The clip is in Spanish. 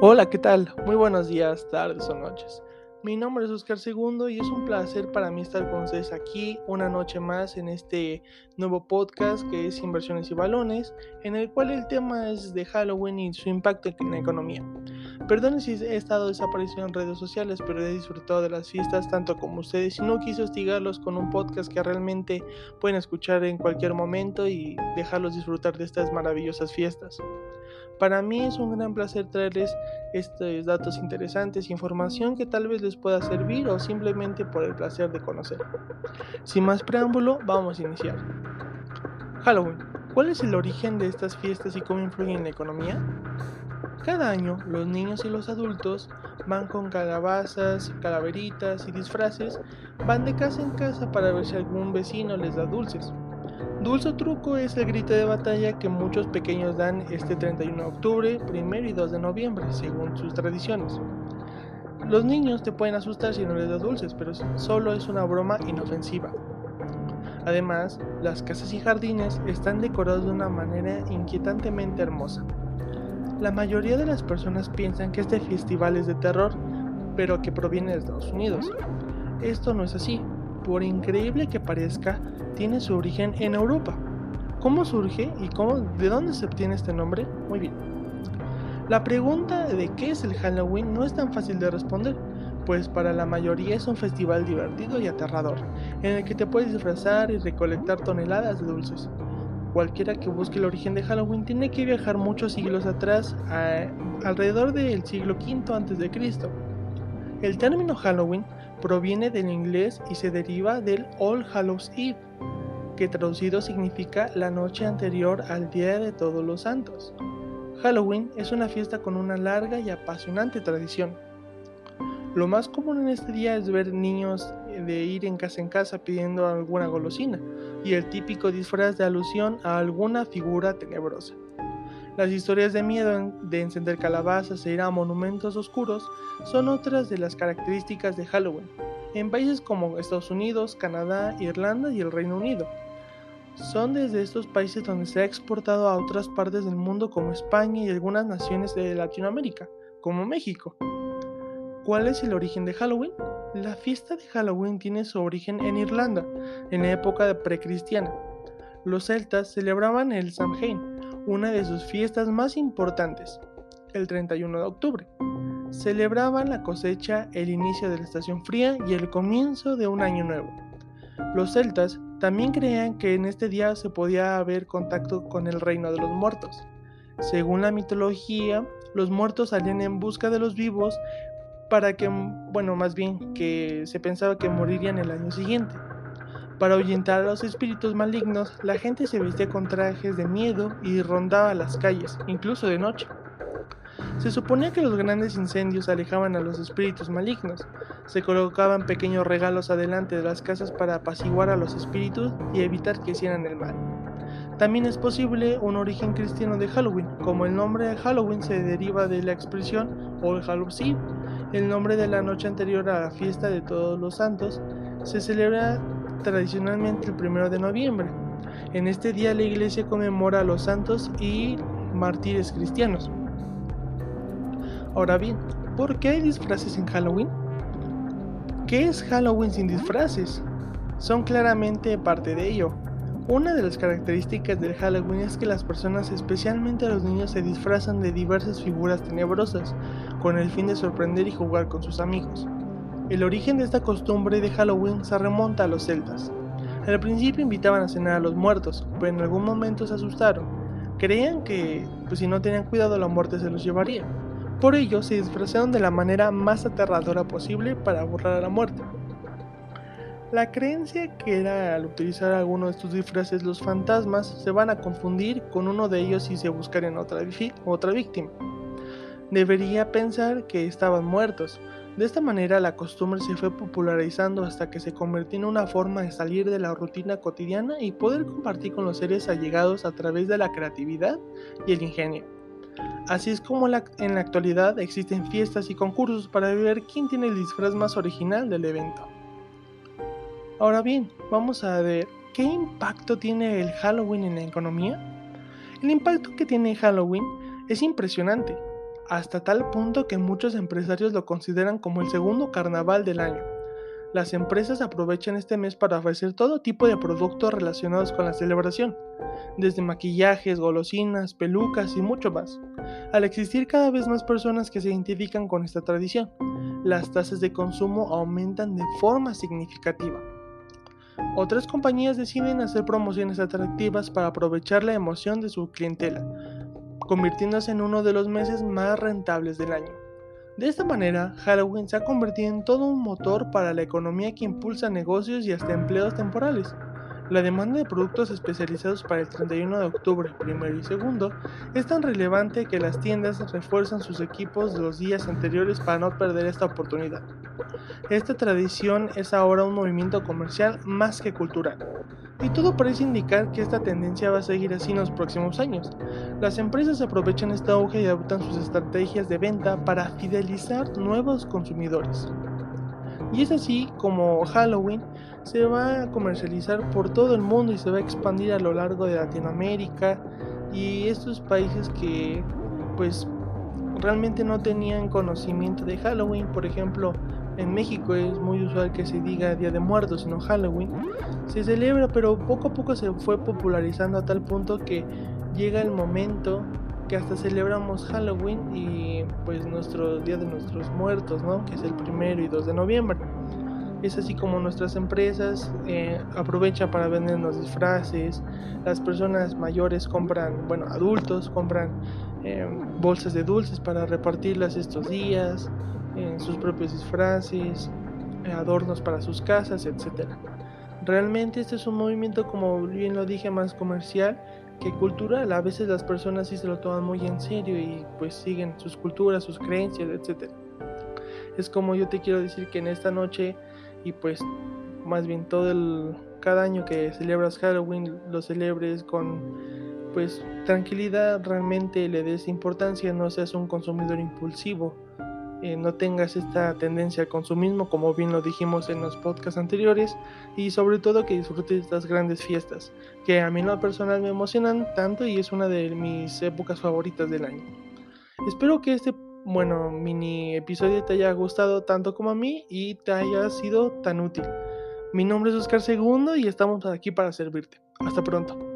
Hola, ¿qué tal? Muy buenos días, tardes o noches. Mi nombre es Oscar Segundo y es un placer para mí estar con ustedes aquí una noche más en este nuevo podcast que es Inversiones y Balones, en el cual el tema es de Halloween y su impacto en la economía. Perdone si he estado desaparecido en redes sociales, pero he disfrutado de las fiestas tanto como ustedes y no quise hostigarlos con un podcast que realmente pueden escuchar en cualquier momento y dejarlos disfrutar de estas maravillosas fiestas. Para mí es un gran placer traerles estos datos interesantes, información que tal vez les pueda servir o simplemente por el placer de conocer. Sin más preámbulo, vamos a iniciar. Halloween. ¿Cuál es el origen de estas fiestas y cómo influyen en la economía? Cada año, los niños y los adultos van con calabazas, calaveritas y disfraces, van de casa en casa para ver si algún vecino les da dulces. Dulce truco es el grito de batalla que muchos pequeños dan este 31 de octubre, 1 y 2 de noviembre, según sus tradiciones. Los niños te pueden asustar si no les das dulces, pero solo es una broma inofensiva. Además, las casas y jardines están decorados de una manera inquietantemente hermosa. La mayoría de las personas piensan que este festival es de terror, pero que proviene de Estados Unidos. Esto no es así. Por increíble que parezca, tiene su origen en Europa. ¿Cómo surge y cómo, de dónde se obtiene este nombre? Muy bien. La pregunta de qué es el Halloween no es tan fácil de responder, pues para la mayoría es un festival divertido y aterrador, en el que te puedes disfrazar y recolectar toneladas de dulces. Cualquiera que busque el origen de Halloween tiene que viajar muchos siglos atrás, alrededor del siglo V a.C. El término Halloween proviene del inglés y se deriva del All Hallows Eve, que traducido significa la noche anterior al Día de Todos los Santos. Halloween es una fiesta con una larga y apasionante tradición. Lo más común en este día es ver niños de ir en casa en casa pidiendo alguna golosina y el típico disfraz de alusión a alguna figura tenebrosa. Las historias de miedo de encender calabazas e ir a monumentos oscuros son otras de las características de Halloween, en países como Estados Unidos, Canadá, Irlanda y el Reino Unido. Son desde estos países donde se ha exportado a otras partes del mundo como España y algunas naciones de Latinoamérica, como México. ¿Cuál es el origen de Halloween? La fiesta de Halloween tiene su origen en Irlanda, en la época precristiana. Los celtas celebraban el Samhain, una de sus fiestas más importantes, el 31 de octubre. Celebraban la cosecha, el inicio de la estación fría y el comienzo de un año nuevo. Los celtas también creían que en este día se podía haber contacto con el reino de los muertos. Según la mitología, los muertos salían en busca de los vivos para que, bueno, más bien que se pensaba que morirían el año siguiente. Para ahuyentar a los espíritus malignos, la gente se vestía con trajes de miedo y rondaba las calles, incluso de noche. Se suponía que los grandes incendios alejaban a los espíritus malignos. Se colocaban pequeños regalos adelante de las casas para apaciguar a los espíritus y evitar que hicieran el mal. También es posible un origen cristiano de Halloween, como el nombre de Halloween se deriva de la expresión All Hallows el nombre de la noche anterior a la fiesta de todos los santos, se celebra tradicionalmente el primero de noviembre. En este día la iglesia conmemora a los santos y mártires cristianos. Ahora bien, ¿por qué hay disfraces en Halloween? ¿Qué es Halloween sin disfraces? Son claramente parte de ello. Una de las características del Halloween es que las personas, especialmente los niños, se disfrazan de diversas figuras tenebrosas, con el fin de sorprender y jugar con sus amigos. El origen de esta costumbre de Halloween se remonta a los celtas. Al principio invitaban a cenar a los muertos, pero en algún momento se asustaron. Creían que, pues si no tenían cuidado, la muerte se los llevaría. Por ello, se disfrazaron de la manera más aterradora posible para borrar a la muerte. La creencia que era al utilizar alguno de estos disfraces los fantasmas se van a confundir con uno de ellos y se buscarían otra, otra víctima. Debería pensar que estaban muertos. De esta manera la costumbre se fue popularizando hasta que se convirtió en una forma de salir de la rutina cotidiana y poder compartir con los seres allegados a través de la creatividad y el ingenio. Así es como en la actualidad existen fiestas y concursos para ver quién tiene el disfraz más original del evento. Ahora bien, vamos a ver qué impacto tiene el Halloween en la economía. El impacto que tiene Halloween es impresionante. Hasta tal punto que muchos empresarios lo consideran como el segundo carnaval del año. Las empresas aprovechan este mes para ofrecer todo tipo de productos relacionados con la celebración, desde maquillajes, golosinas, pelucas y mucho más. Al existir cada vez más personas que se identifican con esta tradición, las tasas de consumo aumentan de forma significativa. Otras compañías deciden hacer promociones atractivas para aprovechar la emoción de su clientela, convirtiéndose en uno de los meses más rentables del año. De esta manera, Halloween se ha convertido en todo un motor para la economía que impulsa negocios y hasta empleos temporales. La demanda de productos especializados para el 31 de octubre, primero y segundo, es tan relevante que las tiendas refuerzan sus equipos los días anteriores para no perder esta oportunidad. Esta tradición es ahora un movimiento comercial más que cultural, y todo parece indicar que esta tendencia va a seguir así en los próximos años. Las empresas aprovechan esta auge y adoptan sus estrategias de venta para fidelizar nuevos consumidores. Y es así como Halloween se va a comercializar por todo el mundo y se va a expandir a lo largo de Latinoamérica y estos países que pues realmente no tenían conocimiento de Halloween, por ejemplo, en México es muy usual que se diga Día de Muertos, sino Halloween. Se celebra, pero poco a poco se fue popularizando a tal punto que llega el momento que hasta celebramos Halloween y pues nuestro Día de Nuestros Muertos, ¿no? Que es el primero y 2 de noviembre. Es así como nuestras empresas eh, aprovechan para vendernos disfraces, las personas mayores compran, bueno, adultos compran eh, bolsas de dulces para repartirlas estos días, en sus propios disfraces, adornos para sus casas, etc. Realmente este es un movimiento, como bien lo dije, más comercial que cultural. A veces las personas sí se lo toman muy en serio y pues siguen sus culturas, sus creencias, etc. Es como yo te quiero decir que en esta noche y pues más bien todo el cada año que celebras Halloween lo celebres con pues tranquilidad, realmente le des importancia, no seas un consumidor impulsivo eh, no tengas esta tendencia al consumismo, como bien lo dijimos en los podcasts anteriores, y sobre todo que disfrutes estas grandes fiestas, que a mí en lo personal me emocionan tanto y es una de mis épocas favoritas del año. Espero que este, bueno, mini episodio te haya gustado tanto como a mí y te haya sido tan útil. Mi nombre es Oscar Segundo y estamos aquí para servirte. Hasta pronto.